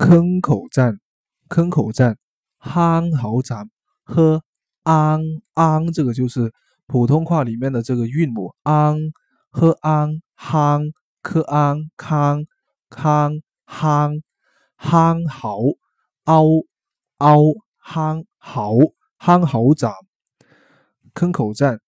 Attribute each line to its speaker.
Speaker 1: 坑口站、坑口站、憨豪站和昂昂，这个就是普通话里面的这个韵母昂和昂憨科昂康康憨憨豪凹凹憨好憨好站坑口站